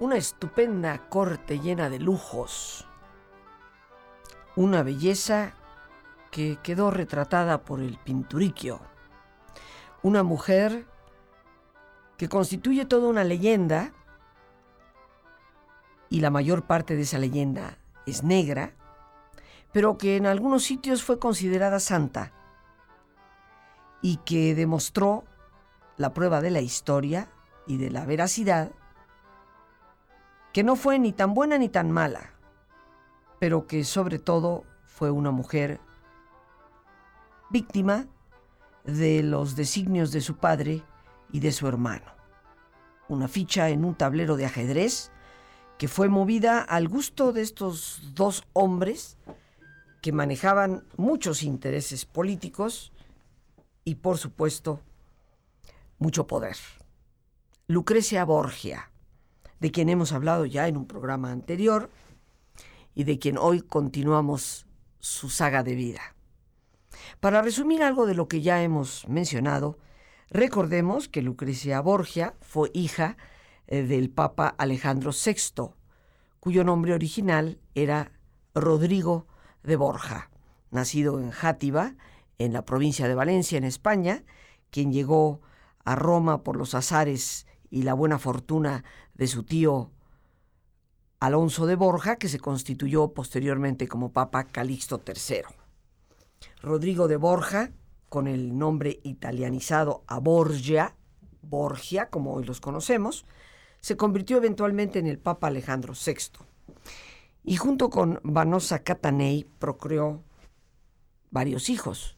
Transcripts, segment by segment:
Una estupenda corte llena de lujos, una belleza que quedó retratada por el pinturiquio, una mujer que constituye toda una leyenda, y la mayor parte de esa leyenda es negra, pero que en algunos sitios fue considerada santa y que demostró la prueba de la historia y de la veracidad que no fue ni tan buena ni tan mala, pero que sobre todo fue una mujer víctima de los designios de su padre y de su hermano. Una ficha en un tablero de ajedrez que fue movida al gusto de estos dos hombres que manejaban muchos intereses políticos y por supuesto mucho poder. Lucrecia Borgia, de quien hemos hablado ya en un programa anterior y de quien hoy continuamos su saga de vida. Para resumir algo de lo que ya hemos mencionado, recordemos que Lucrecia Borgia fue hija eh, del Papa Alejandro VI, cuyo nombre original era Rodrigo de Borja, nacido en Játiva, en la provincia de Valencia, en España, quien llegó a Roma por los azares y la buena fortuna de su tío Alonso de Borja, que se constituyó posteriormente como Papa Calixto III. Rodrigo de Borja, con el nombre italianizado a Borgia, Borgia, como hoy los conocemos, se convirtió eventualmente en el Papa Alejandro VI. Y junto con Vanosa Catanei procreó varios hijos.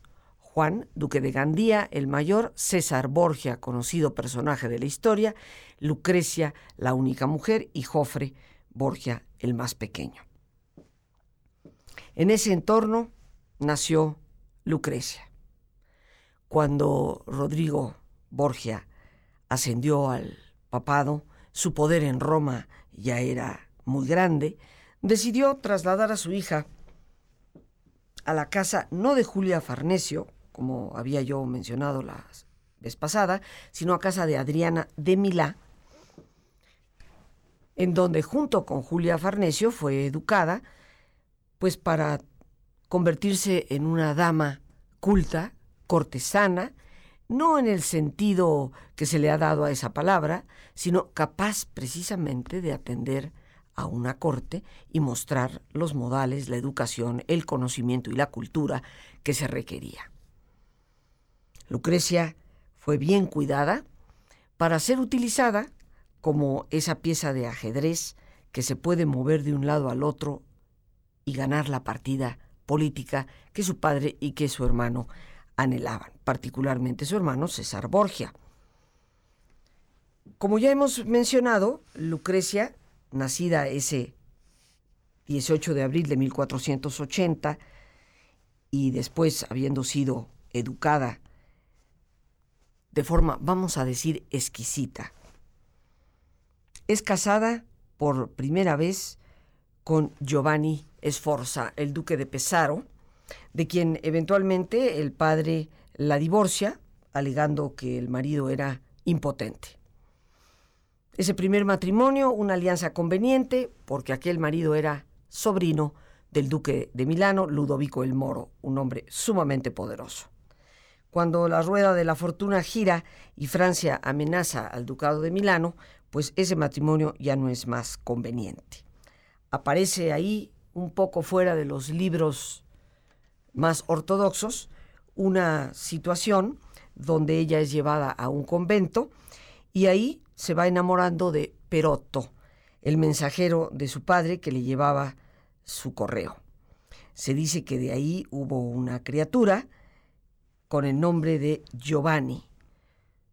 Juan, duque de Gandía, el mayor, César Borgia, conocido personaje de la historia, Lucrecia, la única mujer, y Jofre Borgia, el más pequeño. En ese entorno nació Lucrecia. Cuando Rodrigo Borgia ascendió al papado, su poder en Roma ya era muy grande, decidió trasladar a su hija a la casa no de Julia Farnesio, como había yo mencionado la vez pasada, sino a casa de Adriana de Milá, en donde junto con Julia Farnesio fue educada, pues para convertirse en una dama culta, cortesana, no en el sentido que se le ha dado a esa palabra, sino capaz precisamente de atender a una corte y mostrar los modales, la educación, el conocimiento y la cultura que se requería. Lucrecia fue bien cuidada para ser utilizada como esa pieza de ajedrez que se puede mover de un lado al otro y ganar la partida política que su padre y que su hermano anhelaban, particularmente su hermano César Borgia. Como ya hemos mencionado, Lucrecia, nacida ese 18 de abril de 1480 y después habiendo sido educada de forma, vamos a decir, exquisita. Es casada por primera vez con Giovanni Sforza, el duque de Pesaro, de quien eventualmente el padre la divorcia, alegando que el marido era impotente. Ese primer matrimonio, una alianza conveniente, porque aquel marido era sobrino del duque de Milano, Ludovico el Moro, un hombre sumamente poderoso. Cuando la rueda de la fortuna gira y Francia amenaza al ducado de Milano, pues ese matrimonio ya no es más conveniente. Aparece ahí, un poco fuera de los libros más ortodoxos, una situación donde ella es llevada a un convento y ahí se va enamorando de Perotto, el mensajero de su padre que le llevaba su correo. Se dice que de ahí hubo una criatura con el nombre de Giovanni,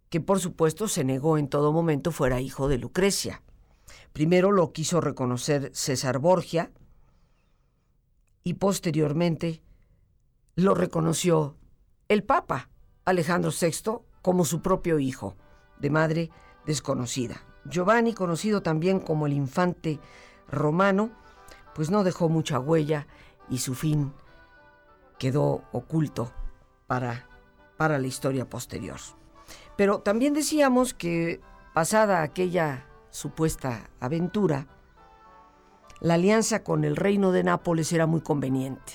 que por supuesto se negó en todo momento fuera hijo de Lucrecia. Primero lo quiso reconocer César Borgia y posteriormente lo reconoció el Papa Alejandro VI como su propio hijo, de madre desconocida. Giovanni, conocido también como el infante romano, pues no dejó mucha huella y su fin quedó oculto para, para la historia posterior. Pero también decíamos que pasada aquella supuesta aventura, la alianza con el reino de Nápoles era muy conveniente.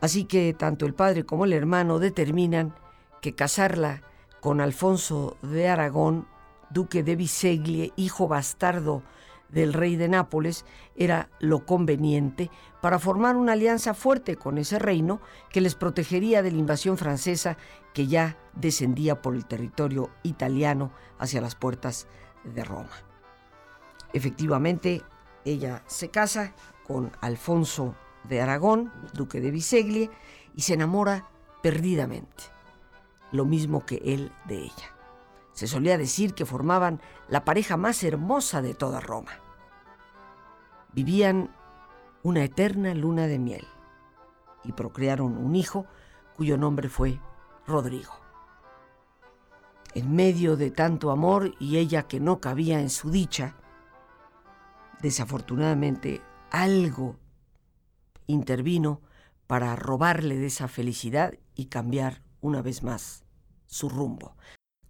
Así que tanto el padre como el hermano determinan que casarla con Alfonso de Aragón, duque de Biseglie, hijo bastardo del rey de Nápoles, era lo conveniente para formar una alianza fuerte con ese reino que les protegería de la invasión francesa que ya descendía por el territorio italiano hacia las puertas de Roma. Efectivamente, ella se casa con Alfonso de Aragón, duque de Biseglie, y se enamora perdidamente, lo mismo que él de ella. Se solía decir que formaban la pareja más hermosa de toda Roma. Vivían una eterna luna de miel y procrearon un hijo cuyo nombre fue Rodrigo. En medio de tanto amor y ella que no cabía en su dicha, desafortunadamente algo intervino para robarle de esa felicidad y cambiar una vez más su rumbo.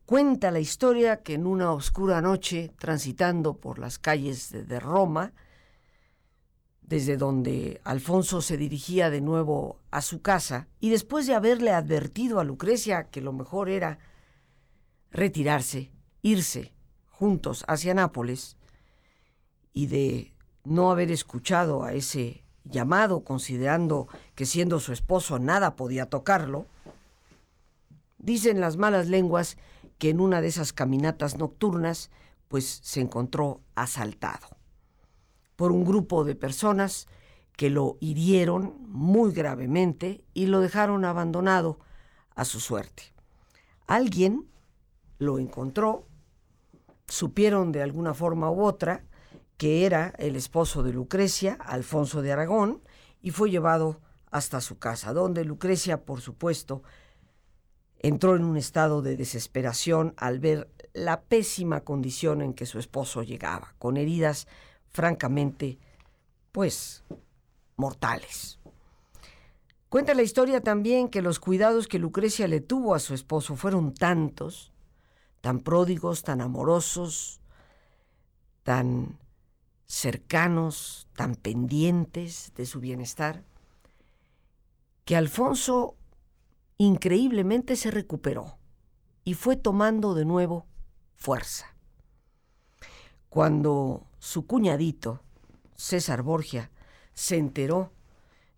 Cuenta la historia que en una oscura noche, transitando por las calles de, Roma, desde donde Alfonso se dirigía de nuevo a su casa, y después de haberle advertido a Lucrecia que lo mejor era retirarse, irse juntos hacia Nápoles, y de no haber escuchado a ese llamado, considerando que siendo su esposo nada podía tocarlo, dicen las malas lenguas que en una de esas caminatas nocturnas, pues se encontró asaltado por un grupo de personas que lo hirieron muy gravemente y lo dejaron abandonado a su suerte. Alguien lo encontró, supieron de alguna forma u otra que era el esposo de Lucrecia, Alfonso de Aragón, y fue llevado hasta su casa, donde Lucrecia, por supuesto, entró en un estado de desesperación al ver la pésima condición en que su esposo llegaba, con heridas francamente, pues, mortales. Cuenta la historia también que los cuidados que Lucrecia le tuvo a su esposo fueron tantos, tan pródigos, tan amorosos, tan cercanos, tan pendientes de su bienestar, que Alfonso increíblemente se recuperó y fue tomando de nuevo fuerza. Cuando su cuñadito, César Borgia, se enteró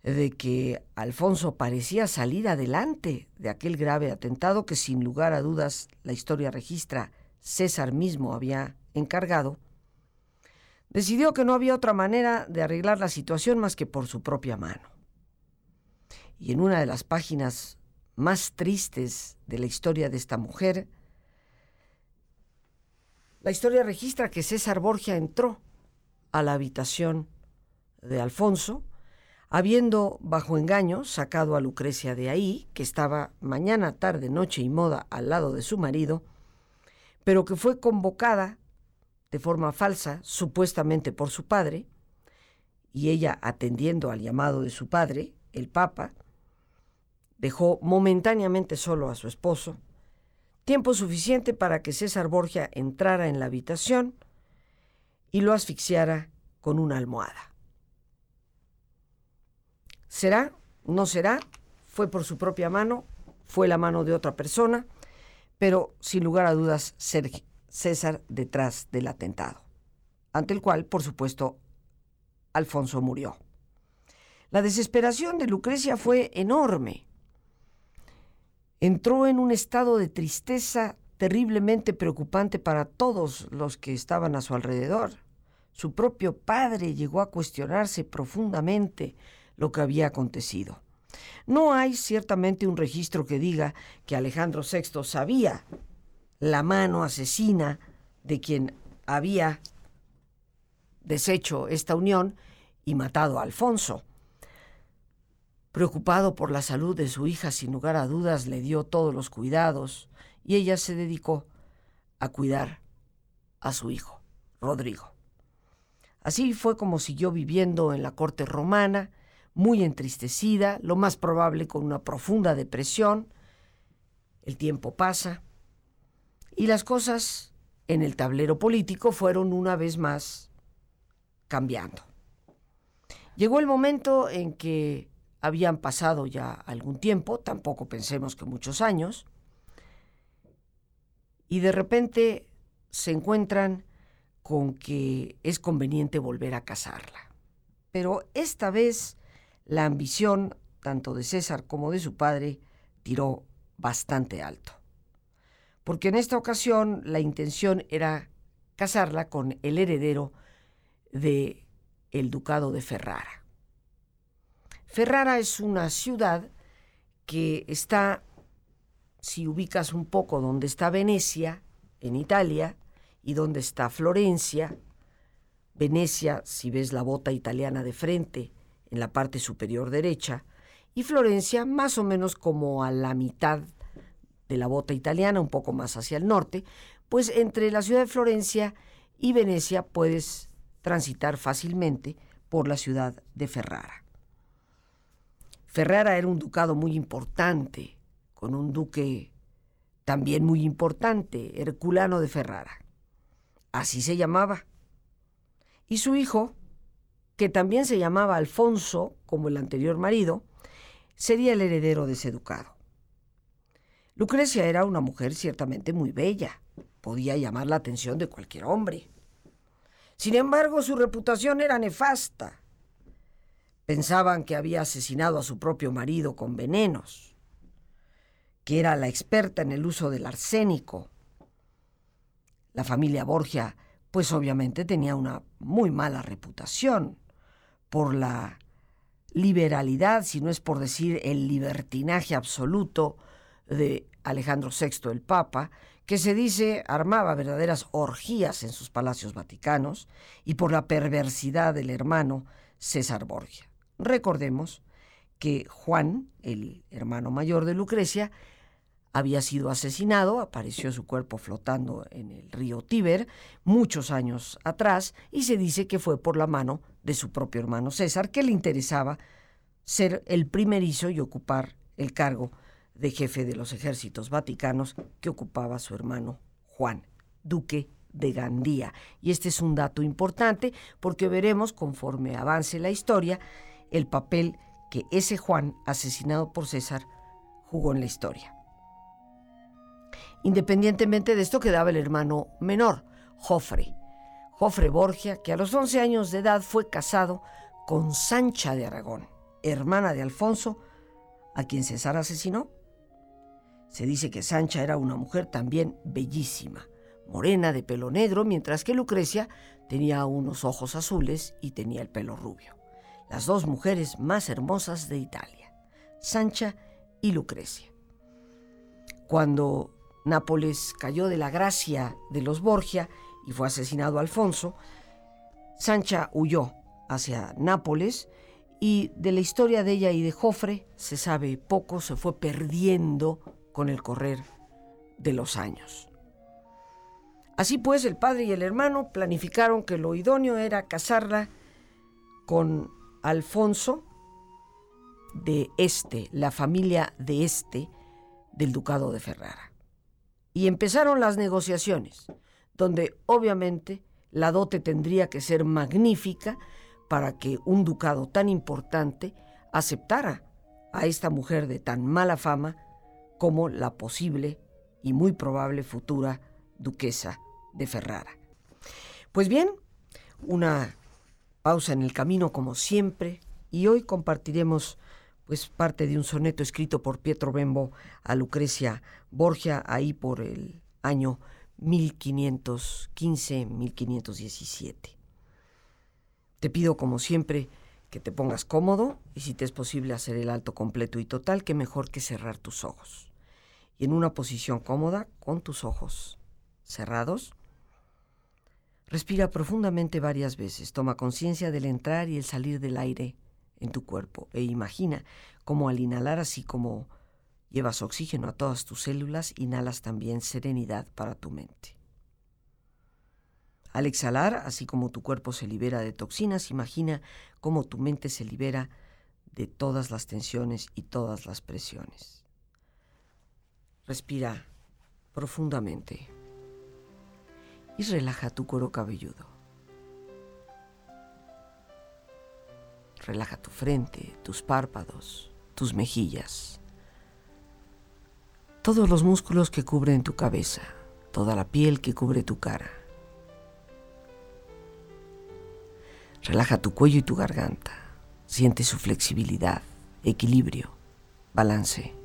de que Alfonso parecía salir adelante de aquel grave atentado que sin lugar a dudas la historia registra César mismo había encargado, decidió que no había otra manera de arreglar la situación más que por su propia mano. Y en una de las páginas más tristes de la historia de esta mujer, la historia registra que César Borgia entró a la habitación de Alfonso, habiendo bajo engaño sacado a Lucrecia de ahí, que estaba mañana, tarde, noche y moda al lado de su marido, pero que fue convocada de forma falsa, supuestamente por su padre, y ella atendiendo al llamado de su padre, el Papa, dejó momentáneamente solo a su esposo, tiempo suficiente para que César Borgia entrara en la habitación y lo asfixiara con una almohada. ¿Será? ¿No será? Fue por su propia mano, fue la mano de otra persona, pero sin lugar a dudas César detrás del atentado, ante el cual, por supuesto, Alfonso murió. La desesperación de Lucrecia fue enorme. Entró en un estado de tristeza terriblemente preocupante para todos los que estaban a su alrededor. su propio padre llegó a cuestionarse profundamente lo que había acontecido. No hay ciertamente un registro que diga que Alejandro VI sabía la mano asesina de quien había deshecho esta unión y matado a Alfonso. Preocupado por la salud de su hija, sin lugar a dudas, le dio todos los cuidados y ella se dedicó a cuidar a su hijo, Rodrigo. Así fue como siguió viviendo en la corte romana, muy entristecida, lo más probable con una profunda depresión. El tiempo pasa y las cosas en el tablero político fueron una vez más cambiando. Llegó el momento en que habían pasado ya algún tiempo, tampoco pensemos que muchos años, y de repente se encuentran con que es conveniente volver a casarla. Pero esta vez la ambición, tanto de César como de su padre, tiró bastante alto. Porque en esta ocasión la intención era casarla con el heredero de el ducado de Ferrara. Ferrara es una ciudad que está, si ubicas un poco donde está Venecia, en Italia, y donde está Florencia, Venecia, si ves la bota italiana de frente, en la parte superior derecha, y Florencia más o menos como a la mitad de la bota italiana, un poco más hacia el norte, pues entre la ciudad de Florencia y Venecia puedes transitar fácilmente por la ciudad de Ferrara. Ferrara era un ducado muy importante, con un duque también muy importante, Herculano de Ferrara. Así se llamaba. Y su hijo, que también se llamaba Alfonso, como el anterior marido, sería el heredero de ese ducado. Lucrecia era una mujer ciertamente muy bella, podía llamar la atención de cualquier hombre. Sin embargo, su reputación era nefasta. Pensaban que había asesinado a su propio marido con venenos, que era la experta en el uso del arsénico. La familia Borgia, pues obviamente tenía una muy mala reputación por la liberalidad, si no es por decir el libertinaje absoluto de Alejandro VI el Papa, que se dice armaba verdaderas orgías en sus palacios vaticanos, y por la perversidad del hermano César Borgia. Recordemos que Juan, el hermano mayor de Lucrecia, había sido asesinado, apareció su cuerpo flotando en el río Tíber muchos años atrás y se dice que fue por la mano de su propio hermano César, que le interesaba ser el primerizo y ocupar el cargo de jefe de los ejércitos vaticanos que ocupaba su hermano Juan, duque de Gandía. Y este es un dato importante porque veremos conforme avance la historia el papel que ese Juan, asesinado por César, jugó en la historia. Independientemente de esto quedaba el hermano menor, Jofre. Jofre Borgia, que a los 11 años de edad fue casado con Sancha de Aragón, hermana de Alfonso, a quien César asesinó se dice que Sancha era una mujer también bellísima, morena de pelo negro, mientras que Lucrecia tenía unos ojos azules y tenía el pelo rubio. Las dos mujeres más hermosas de Italia, Sancha y Lucrecia. Cuando Nápoles cayó de la gracia de los Borgia y fue asesinado Alfonso, Sancha huyó hacia Nápoles y de la historia de ella y de Jofre se sabe poco, se fue perdiendo con el correr de los años. Así pues, el padre y el hermano planificaron que lo idóneo era casarla con Alfonso de Este, la familia de Este del Ducado de Ferrara. Y empezaron las negociaciones, donde obviamente la dote tendría que ser magnífica para que un ducado tan importante aceptara a esta mujer de tan mala fama como la posible y muy probable futura duquesa de Ferrara. Pues bien, una pausa en el camino como siempre y hoy compartiremos pues parte de un soneto escrito por Pietro Bembo a Lucrecia Borgia ahí por el año 1515-1517. Te pido como siempre que te pongas cómodo y si te es posible hacer el alto completo y total, que mejor que cerrar tus ojos. Y en una posición cómoda, con tus ojos cerrados, respira profundamente varias veces, toma conciencia del entrar y el salir del aire en tu cuerpo e imagina cómo al inhalar así como llevas oxígeno a todas tus células, inhalas también serenidad para tu mente. Al exhalar, así como tu cuerpo se libera de toxinas, imagina cómo tu mente se libera de todas las tensiones y todas las presiones. Respira profundamente y relaja tu cuero cabelludo. Relaja tu frente, tus párpados, tus mejillas, todos los músculos que cubren tu cabeza, toda la piel que cubre tu cara. Relaja tu cuello y tu garganta. Siente su flexibilidad, equilibrio, balance.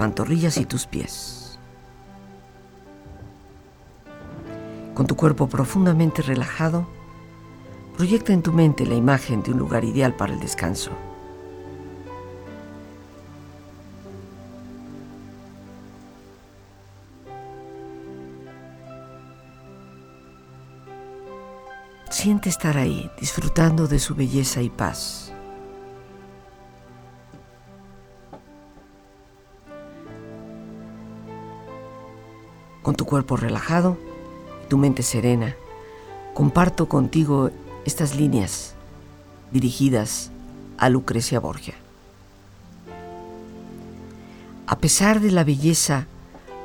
Pantorrillas y tus pies. Con tu cuerpo profundamente relajado, proyecta en tu mente la imagen de un lugar ideal para el descanso. Siente estar ahí, disfrutando de su belleza y paz. Con tu cuerpo relajado y tu mente serena, comparto contigo estas líneas dirigidas a Lucrecia Borgia. A pesar de la belleza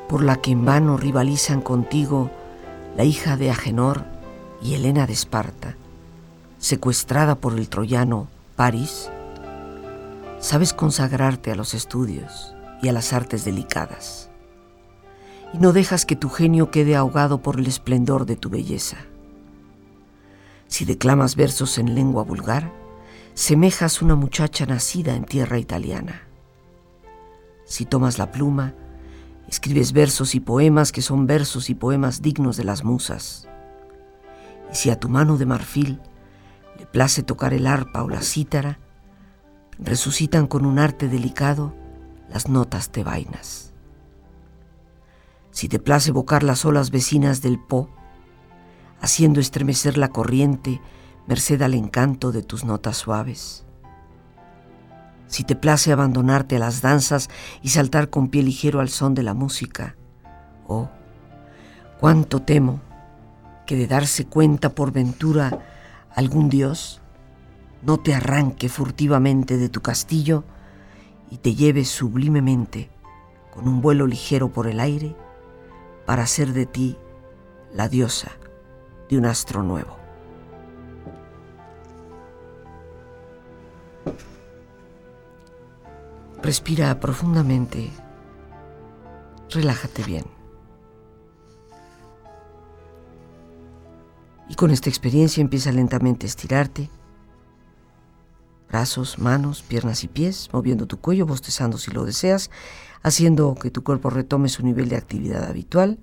por la que en vano rivalizan contigo la hija de Agenor, y Helena de Esparta, secuestrada por el troyano París, sabes consagrarte a los estudios y a las artes delicadas, y no dejas que tu genio quede ahogado por el esplendor de tu belleza. Si declamas versos en lengua vulgar, semejas una muchacha nacida en tierra italiana. Si tomas la pluma, escribes versos y poemas que son versos y poemas dignos de las musas y si a tu mano de marfil le place tocar el arpa o la cítara, resucitan con un arte delicado las notas de vainas. Si te place evocar las olas vecinas del Po, haciendo estremecer la corriente merced al encanto de tus notas suaves. Si te place abandonarte a las danzas y saltar con pie ligero al son de la música, oh, cuánto temo que de darse cuenta por ventura algún dios no te arranque furtivamente de tu castillo y te lleve sublimemente con un vuelo ligero por el aire para hacer de ti la diosa de un astro nuevo. Respira profundamente, relájate bien. Y con esta experiencia empieza lentamente a estirarte. Brazos, manos, piernas y pies, moviendo tu cuello, bostezando si lo deseas, haciendo que tu cuerpo retome su nivel de actividad habitual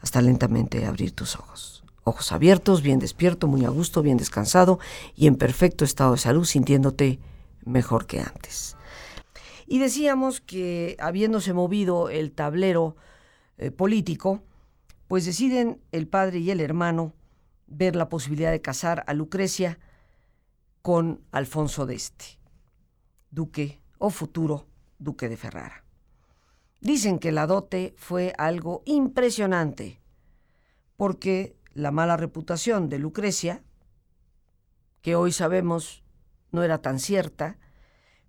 hasta lentamente abrir tus ojos. ojos abiertos, bien despierto, muy a gusto, bien descansado y en perfecto estado de salud, sintiéndote mejor que antes. Y decíamos que habiéndose movido el tablero eh, político, pues deciden el padre y el hermano ver la posibilidad de casar a Lucrecia con Alfonso d'Este, duque o futuro duque de Ferrara. Dicen que la dote fue algo impresionante, porque la mala reputación de Lucrecia, que hoy sabemos no era tan cierta,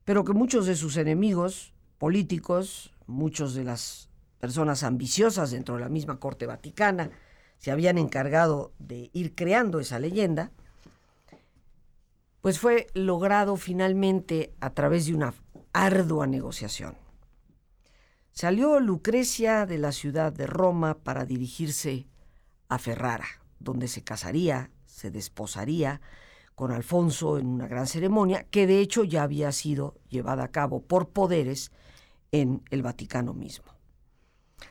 pero que muchos de sus enemigos políticos, muchos de las personas ambiciosas dentro de la misma corte vaticana, se habían encargado de ir creando esa leyenda, pues fue logrado finalmente a través de una ardua negociación. Salió Lucrecia de la ciudad de Roma para dirigirse a Ferrara, donde se casaría, se desposaría con Alfonso en una gran ceremonia que de hecho ya había sido llevada a cabo por poderes en el Vaticano mismo.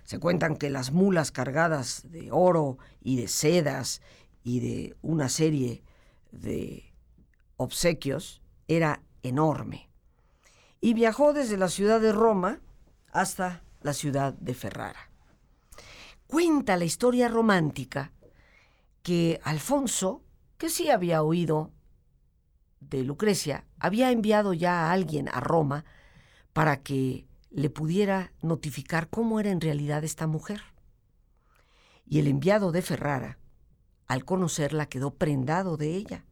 Se cuentan que las mulas cargadas de oro y de sedas y de una serie de obsequios era enorme. Y viajó desde la ciudad de Roma hasta la ciudad de Ferrara. Cuenta la historia romántica que Alfonso, que sí había oído de Lucrecia, había enviado ya a alguien a Roma para que le pudiera notificar cómo era en realidad esta mujer. Y el enviado de Ferrara, al conocerla, quedó prendado de ella,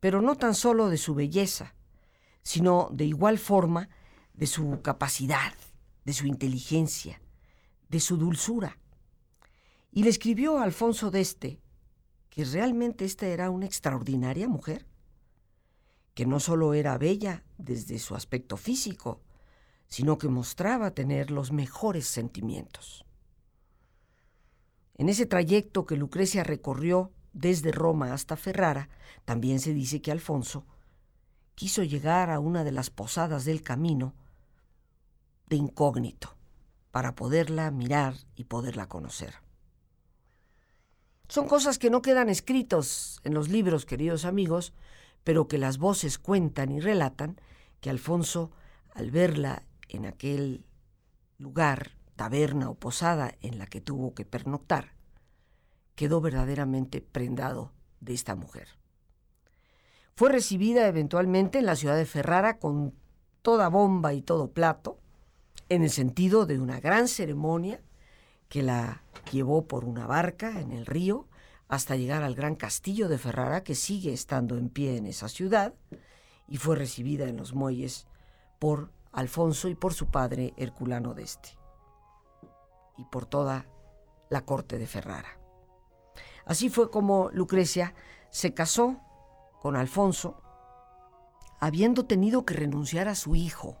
pero no tan solo de su belleza, sino de igual forma de su capacidad, de su inteligencia, de su dulzura. Y le escribió a Alfonso d'Este que realmente esta era una extraordinaria mujer, que no solo era bella desde su aspecto físico, sino que mostraba tener los mejores sentimientos. En ese trayecto que Lucrecia recorrió desde Roma hasta Ferrara, también se dice que Alfonso quiso llegar a una de las posadas del camino de incógnito para poderla mirar y poderla conocer. Son cosas que no quedan escritos en los libros, queridos amigos, pero que las voces cuentan y relatan que Alfonso, al verla en aquel lugar, taberna o posada en la que tuvo que pernoctar, quedó verdaderamente prendado de esta mujer. Fue recibida eventualmente en la ciudad de Ferrara con toda bomba y todo plato, en el sentido de una gran ceremonia que la llevó por una barca en el río hasta llegar al gran castillo de Ferrara que sigue estando en pie en esa ciudad y fue recibida en los muelles por Alfonso y por su padre Herculano d'Este y por toda la corte de Ferrara. Así fue como Lucrecia se casó con Alfonso, habiendo tenido que renunciar a su hijo,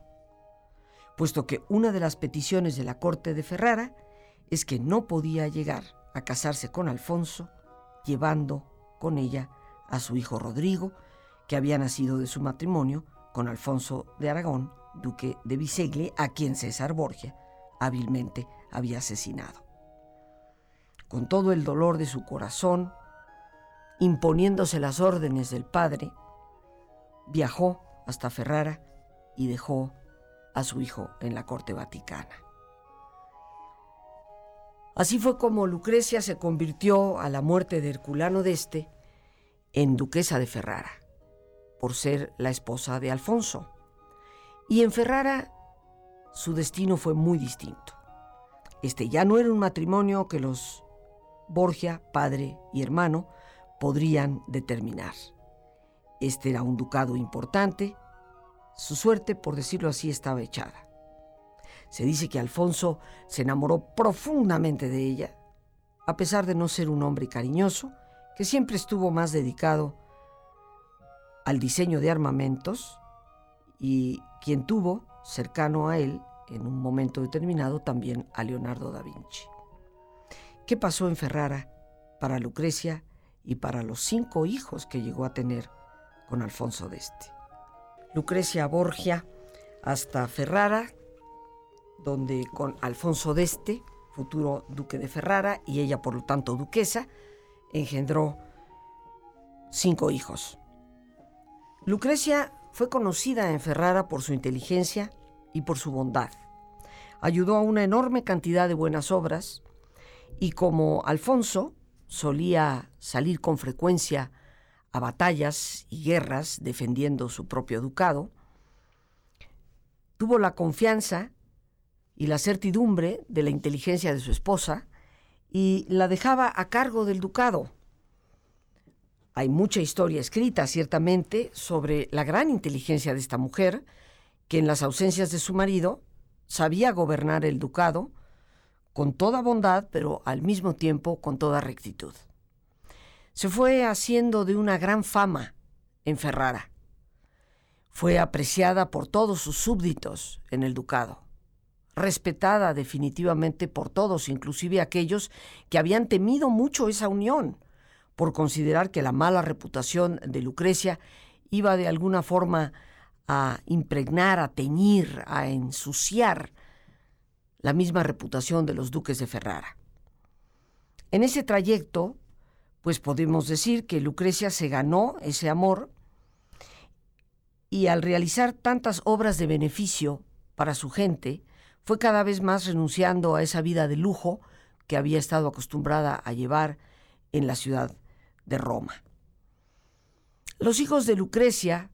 puesto que una de las peticiones de la corte de Ferrara es que no podía llegar a casarse con Alfonso llevando con ella a su hijo Rodrigo, que había nacido de su matrimonio con Alfonso de Aragón duque de Biseglie, a quien César Borgia hábilmente había asesinado. Con todo el dolor de su corazón, imponiéndose las órdenes del padre, viajó hasta Ferrara y dejó a su hijo en la corte vaticana. Así fue como Lucrecia se convirtió a la muerte de Herculano d'Este en duquesa de Ferrara, por ser la esposa de Alfonso, y en Ferrara su destino fue muy distinto. Este ya no era un matrimonio que los Borgia, padre y hermano, podrían determinar. Este era un ducado importante, su suerte, por decirlo así, estaba echada. Se dice que Alfonso se enamoró profundamente de ella, a pesar de no ser un hombre cariñoso, que siempre estuvo más dedicado al diseño de armamentos y quien tuvo cercano a él en un momento determinado también a Leonardo da Vinci. ¿Qué pasó en Ferrara para Lucrecia y para los cinco hijos que llegó a tener con Alfonso d'Este? Lucrecia Borgia hasta Ferrara, donde con Alfonso d'Este, futuro duque de Ferrara, y ella por lo tanto duquesa, engendró cinco hijos. Lucrecia fue conocida en Ferrara por su inteligencia y por su bondad. Ayudó a una enorme cantidad de buenas obras y como Alfonso solía salir con frecuencia a batallas y guerras defendiendo su propio ducado, tuvo la confianza y la certidumbre de la inteligencia de su esposa y la dejaba a cargo del ducado. Hay mucha historia escrita, ciertamente, sobre la gran inteligencia de esta mujer, que en las ausencias de su marido sabía gobernar el ducado con toda bondad, pero al mismo tiempo con toda rectitud. Se fue haciendo de una gran fama en Ferrara. Fue apreciada por todos sus súbditos en el ducado, respetada definitivamente por todos, inclusive aquellos que habían temido mucho esa unión, por considerar que la mala reputación de Lucrecia iba de alguna forma a impregnar, a teñir, a ensuciar la misma reputación de los duques de Ferrara. En ese trayecto, pues podemos decir que Lucrecia se ganó ese amor y al realizar tantas obras de beneficio para su gente, fue cada vez más renunciando a esa vida de lujo que había estado acostumbrada a llevar en la ciudad de Roma. Los hijos de Lucrecia,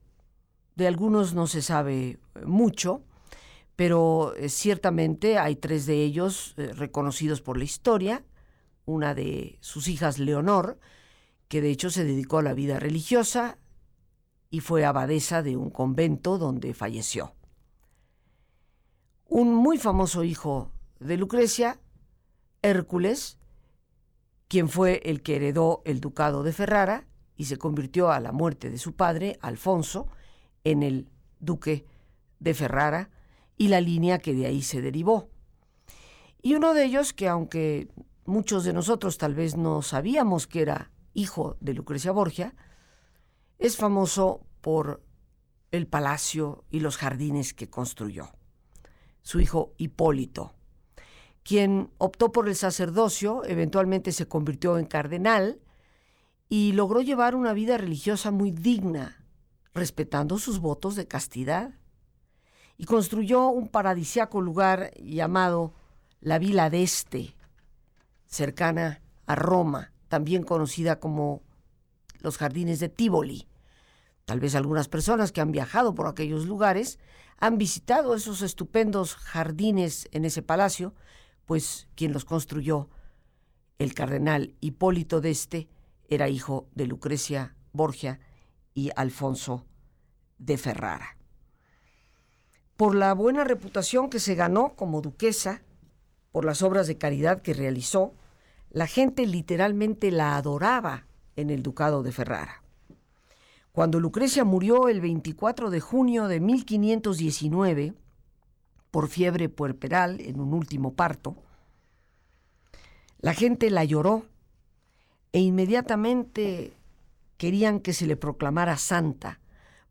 de algunos no se sabe mucho, pero eh, ciertamente hay tres de ellos eh, reconocidos por la historia, una de sus hijas Leonor, que de hecho se dedicó a la vida religiosa y fue abadesa de un convento donde falleció. Un muy famoso hijo de Lucrecia, Hércules, quien fue el que heredó el ducado de Ferrara y se convirtió a la muerte de su padre, Alfonso, en el duque de Ferrara y la línea que de ahí se derivó. Y uno de ellos, que aunque muchos de nosotros tal vez no sabíamos que era hijo de Lucrecia Borgia, es famoso por el palacio y los jardines que construyó. Su hijo Hipólito quien optó por el sacerdocio, eventualmente se convirtió en cardenal y logró llevar una vida religiosa muy digna, respetando sus votos de castidad. Y construyó un paradisiaco lugar llamado la Vila d'Este, cercana a Roma, también conocida como los jardines de Tivoli. Tal vez algunas personas que han viajado por aquellos lugares han visitado esos estupendos jardines en ese palacio pues quien los construyó, el cardenal Hipólito d'Este, era hijo de Lucrecia Borgia y Alfonso de Ferrara. Por la buena reputación que se ganó como duquesa, por las obras de caridad que realizó, la gente literalmente la adoraba en el ducado de Ferrara. Cuando Lucrecia murió el 24 de junio de 1519, por fiebre puerperal en un último parto. La gente la lloró e inmediatamente querían que se le proclamara santa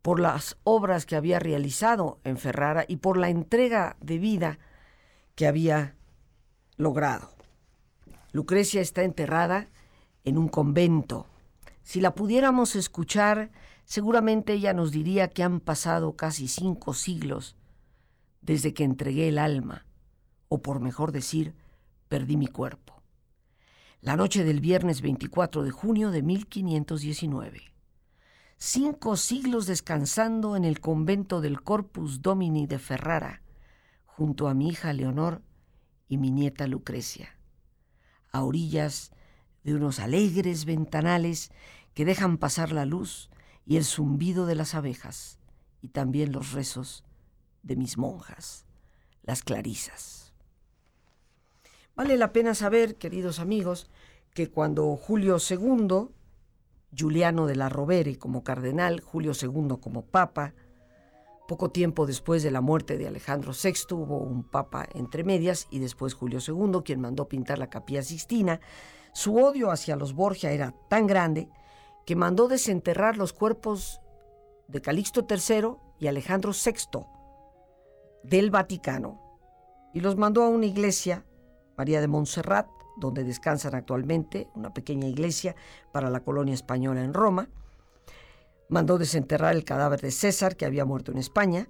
por las obras que había realizado en Ferrara y por la entrega de vida que había logrado. Lucrecia está enterrada en un convento. Si la pudiéramos escuchar, seguramente ella nos diría que han pasado casi cinco siglos desde que entregué el alma, o por mejor decir, perdí mi cuerpo. La noche del viernes 24 de junio de 1519. Cinco siglos descansando en el convento del Corpus Domini de Ferrara, junto a mi hija Leonor y mi nieta Lucrecia, a orillas de unos alegres ventanales que dejan pasar la luz y el zumbido de las abejas, y también los rezos de mis monjas, las clarisas. Vale la pena saber, queridos amigos, que cuando Julio II, Juliano de la Rovere como cardenal, Julio II como papa, poco tiempo después de la muerte de Alejandro VI hubo un papa entre medias y después Julio II, quien mandó pintar la capilla Sixtina, su odio hacia los Borgia era tan grande que mandó desenterrar los cuerpos de Calixto III y Alejandro VI, del Vaticano y los mandó a una iglesia, María de Montserrat, donde descansan actualmente, una pequeña iglesia para la colonia española en Roma. Mandó desenterrar el cadáver de César, que había muerto en España,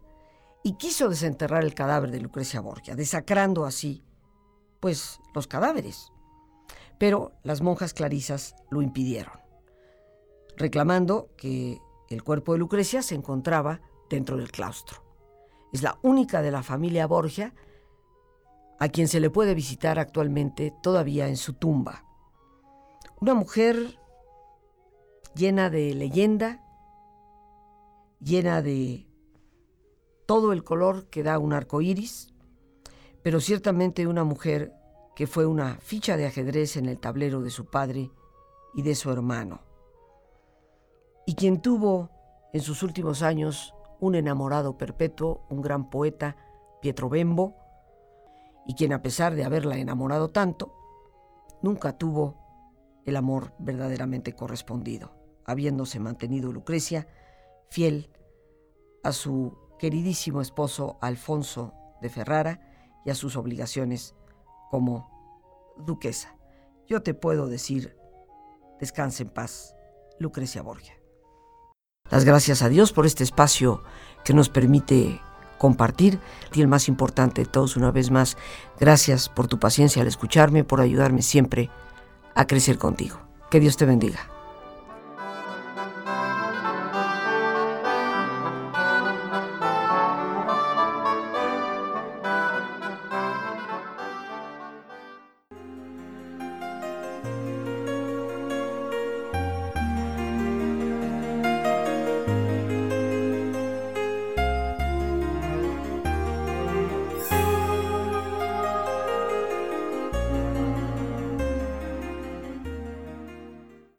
y quiso desenterrar el cadáver de Lucrecia Borgia, desacrando así, pues, los cadáveres. Pero las monjas clarisas lo impidieron, reclamando que el cuerpo de Lucrecia se encontraba dentro del claustro. Es la única de la familia Borgia a quien se le puede visitar actualmente todavía en su tumba. Una mujer llena de leyenda, llena de todo el color que da un arco iris, pero ciertamente una mujer que fue una ficha de ajedrez en el tablero de su padre y de su hermano, y quien tuvo en sus últimos años un enamorado perpetuo, un gran poeta, Pietro Bembo, y quien a pesar de haberla enamorado tanto, nunca tuvo el amor verdaderamente correspondido, habiéndose mantenido Lucrecia fiel a su queridísimo esposo Alfonso de Ferrara y a sus obligaciones como duquesa. Yo te puedo decir, descanse en paz, Lucrecia Borgia. Las gracias a Dios por este espacio que nos permite compartir. Y el más importante de todos, una vez más, gracias por tu paciencia al escucharme, por ayudarme siempre a crecer contigo. Que Dios te bendiga.